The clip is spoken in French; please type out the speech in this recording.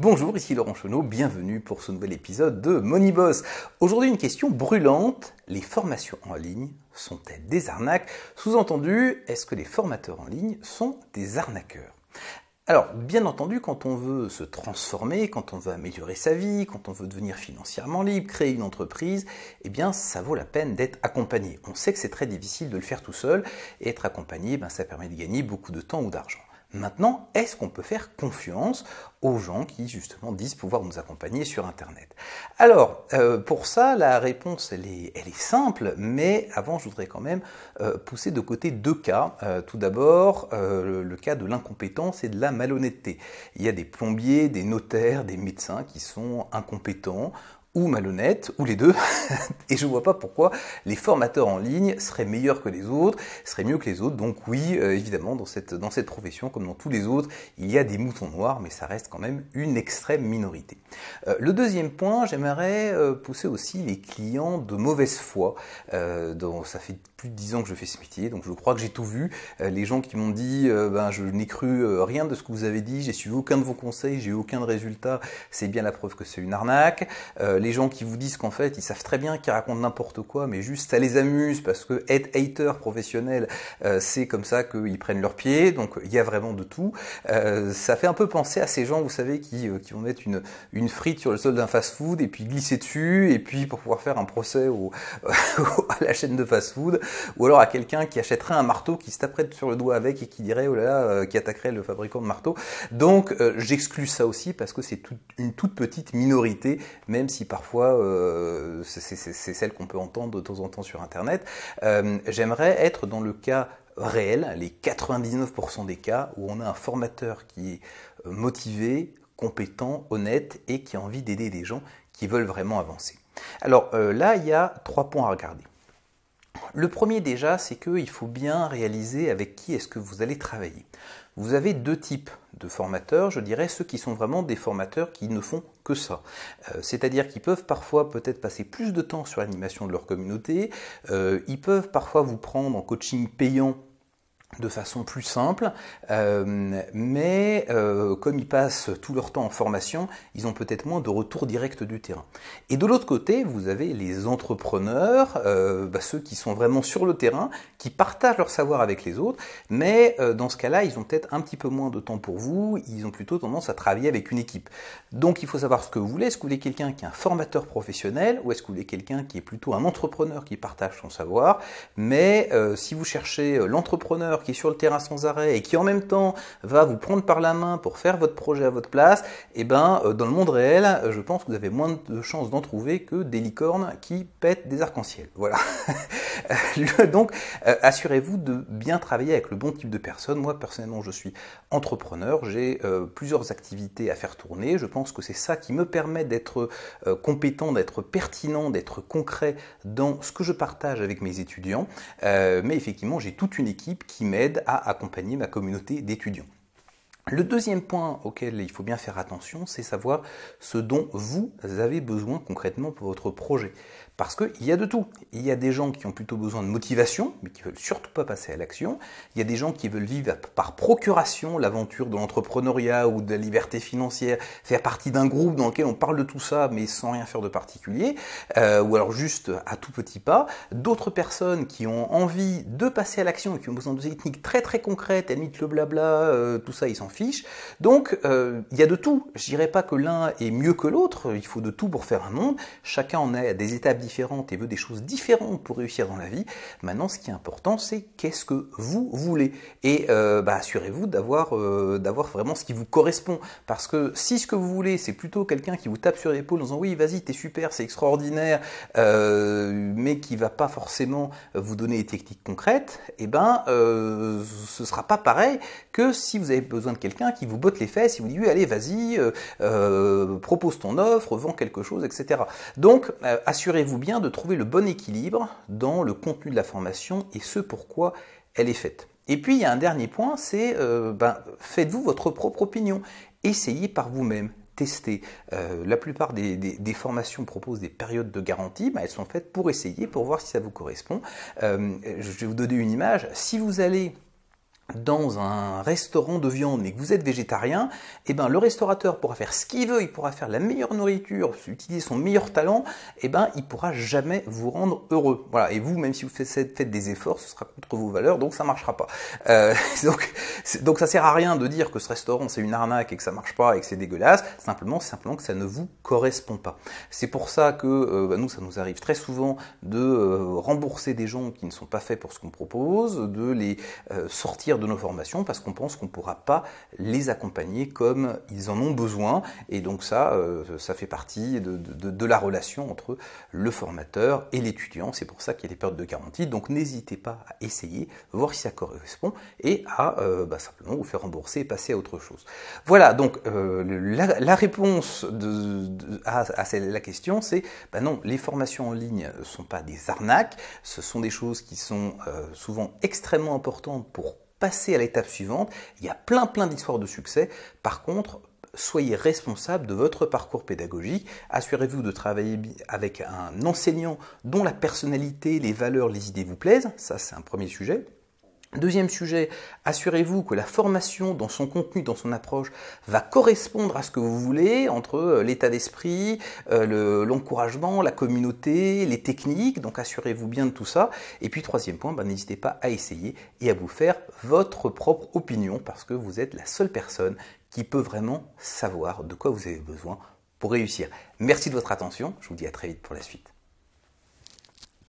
Bonjour, ici Laurent Chenot, bienvenue pour ce nouvel épisode de Moneyboss. Aujourd'hui une question brûlante, les formations en ligne sont-elles des arnaques? Sous-entendu, est-ce que les formateurs en ligne sont des arnaqueurs? Alors, bien entendu, quand on veut se transformer, quand on veut améliorer sa vie, quand on veut devenir financièrement libre, créer une entreprise, eh bien, ça vaut la peine d'être accompagné. On sait que c'est très difficile de le faire tout seul, et être accompagné, ben, ça permet de gagner beaucoup de temps ou d'argent. Maintenant, est-ce qu'on peut faire confiance aux gens qui justement disent pouvoir nous accompagner sur Internet? Alors, euh, pour ça, la réponse, elle est, simple, mais avant, je voudrais quand même euh, pousser de côté deux cas. Euh, tout d'abord, le, cas de l'incompétence et de la malhonnêteté. Il y a des plombiers, des notaires, des médecins qui sont incompétents ou malhonnêtes, ou les deux, et je vois pas pourquoi les formateurs en ligne seraient meilleurs que les autres, seraient mieux que les autres. Donc oui, euh, évidemment, dans cette, dans cette profession, comme dans tous les autres, il y a des moutons noirs, mais ça reste quand même une extrême minorité. Euh, le deuxième point, j'aimerais euh, pousser aussi les clients de mauvaise foi. dont ça fait plus de dix ans que je fais ce métier, donc je crois que j'ai tout vu. les gens qui m'ont dit, ben, je n'ai cru rien de ce que vous avez dit, j'ai suivi aucun de vos conseils, j'ai eu aucun résultat, c'est bien la preuve que c'est une arnaque. Les gens qui vous disent qu'en fait, ils savent très bien qu'ils racontent n'importe quoi, mais juste ça les amuse parce que être hater professionnel, euh, c'est comme ça qu'ils prennent leur pied. Donc il y a vraiment de tout. Euh, ça fait un peu penser à ces gens, vous savez, qui, euh, vont mettre une, frite sur le sol d'un fast-food et puis glisser dessus et puis pour pouvoir faire un procès à la chaîne de fast-food, ou alors à quelqu'un qui achèterait un marteau, qui se taperait sur le doigt avec et qui dirait oh là là, qui attaquerait le fabricant de marteau. Donc j'exclus ça aussi parce que c'est une toute petite minorité, même si parfois euh, c'est celle qu'on peut entendre de temps en temps sur Internet. Euh, j'aimerais être dans le cas réel, les 99% des cas où on a un formateur qui est euh, motivé, compétent, honnête et qui a envie d'aider des gens qui veulent vraiment avancer. Alors là, il y a trois points à regarder. Le premier déjà, c'est qu'il faut bien réaliser avec qui est-ce que vous allez travailler. Vous avez deux types de formateurs, je dirais ceux qui sont vraiment des formateurs qui ne font que ça. Euh, c'est-à-dire qu'ils peuvent parfois peut-être passer plus de temps sur l'animation de leur communauté, euh, ils peuvent parfois vous prendre en coaching payant de façon plus simple, euh, mais euh, comme ils passent tout leur temps en formation, ils ont peut-être moins de retour direct du terrain. Et de l'autre côté, vous avez les entrepreneurs, euh, bah, ceux qui sont vraiment sur le terrain, qui partagent leur savoir avec les autres, mais dans ce cas-là, ils ont peut-être un petit peu moins de temps pour vous, ils ont plutôt tendance à travailler avec une équipe. Donc il faut savoir ce que vous voulez, est-ce que vous voulez quelqu'un qui est un formateur professionnel, ou est-ce que vous voulez quelqu'un qui est plutôt un entrepreneur qui partage son savoir, mais si vous cherchez l'entrepreneur, qui est sur le terrain sans arrêt et qui en même temps va vous prendre par la main pour faire votre projet à votre place, et eh ben euh, dans le monde réel, euh, je pense que vous avez moins de chances d'en trouver que des licornes qui pètent des arcs-en-ciel. Voilà. Donc euh, assurez-vous de bien travailler avec le bon type de personne. Moi personnellement, je suis entrepreneur, j'ai plusieurs activités à faire tourner. Je pense que c'est ça qui me permet d'être compétent, d'être pertinent, d'être concret dans ce que je partage avec mes étudiants. mais effectivement, j'ai toute une équipe qui m'aide à accompagner ma communauté d'étudiants. Le deuxième point auquel il faut bien faire attention, c'est savoir ce dont vous avez besoin concrètement pour votre projet. Parce qu'il y a de tout. Il y a des gens qui ont plutôt besoin de motivation, mais qui veulent surtout pas passer à l'action. Il y a des gens qui veulent vivre par procuration l'aventure de l'entrepreneuriat ou de la liberté financière, faire partie d'un groupe dans lequel on parle de tout ça, mais sans rien faire de particulier, euh, ou alors juste à tout petit pas. D'autres personnes qui ont envie de passer à l'action et qui ont besoin de techniques très très concrètes, elles le blabla, euh, tout ça, ils s'en fichent. Donc, euh, il y a de tout. Je dirais pas que l'un est mieux que l'autre. Il faut de tout pour faire un monde. Chacun en est à des étapes différentes et veut des choses différentes pour réussir dans la vie. Maintenant, ce qui est important, c'est qu'est-ce que vous voulez. Et euh, bah, assurez-vous d'avoir euh, d'avoir vraiment ce qui vous correspond. Parce que si ce que vous voulez, c'est plutôt quelqu'un qui vous tape sur l'épaule en disant oui, vas-y, t'es super, c'est extraordinaire, mais qui va pas forcément vous donner des techniques concrètes, et eh ben, ce sera pas pareil que si vous avez besoin de quelqu'un qui vous botte les fesses, et vous dit oui, allez, vas-y, propose ton offre, vends quelque chose, etc. Donc, assurez-vous bien de trouver le bon équilibre dans le contenu de la formation et ce pourquoi elle est faite. Et puis il y a un dernier point, c'est euh, ben, faites-vous votre propre opinion. Essayez par vous-même. Testez. Euh, la plupart des, formations proposent des périodes de garantie, ben, elles sont faites pour essayer, pour voir si ça vous correspond. Euh, je vais vous donner une image. Si vous allez dans un restaurant de viande mais que vous êtes végétarien, eh ben le restaurateur pourra faire ce qu'il veut, il pourra faire la meilleure nourriture, utiliser son meilleur talent, eh ben il pourra jamais vous rendre heureux. Voilà, et vous même si vous faites, des efforts, ce sera contre vos valeurs, donc ça marchera pas. Euh, donc donc ça sert à rien de dire que ce restaurant c'est une arnaque et que ça marche pas et que c'est dégueulasse. Simplement, simplement que ça ne vous correspond pas. C'est pour ça que euh, bah, nous ça nous arrive très souvent de euh, rembourser des gens qui ne sont pas faits pour ce qu'on propose, de les sortir de nos formations parce qu'on pense qu'on ne pourra pas les accompagner comme ils en ont besoin. Et donc ça, euh, ça fait partie de, la relation entre le formateur et l'étudiant. C'est pour ça qu'il y a des périodes de garantie. Donc n'hésitez pas à essayer, voir si ça correspond et à euh, bah, simplement vous faire rembourser et passer à autre chose. Voilà, donc euh, la, réponse à, la question, c'est bah non, les formations en ligne ne sont pas des arnaques, ce sont des choses qui sont souvent extrêmement importantes pour passer à l'étape suivante. Il y a plein plein d'histoires de succès. Par contre, soyez responsable de votre parcours pédagogique. Assurez-vous de travailler avec un enseignant dont la personnalité, les valeurs, les idées vous plaisent. Ça, c'est un premier sujet. Deuxième sujet, assurez-vous que la formation dans son contenu, dans son approche, va correspondre à ce que vous voulez entre euh, l'état d'esprit, euh, l'encouragement, la communauté, les techniques. Donc assurez-vous bien de tout ça. Et puis troisième point, ben, n'hésitez pas à essayer et à vous faire votre propre opinion parce que vous êtes la seule personne qui peut vraiment savoir de quoi vous avez besoin pour réussir. Merci de votre attention. Je vous dis à très vite pour la suite.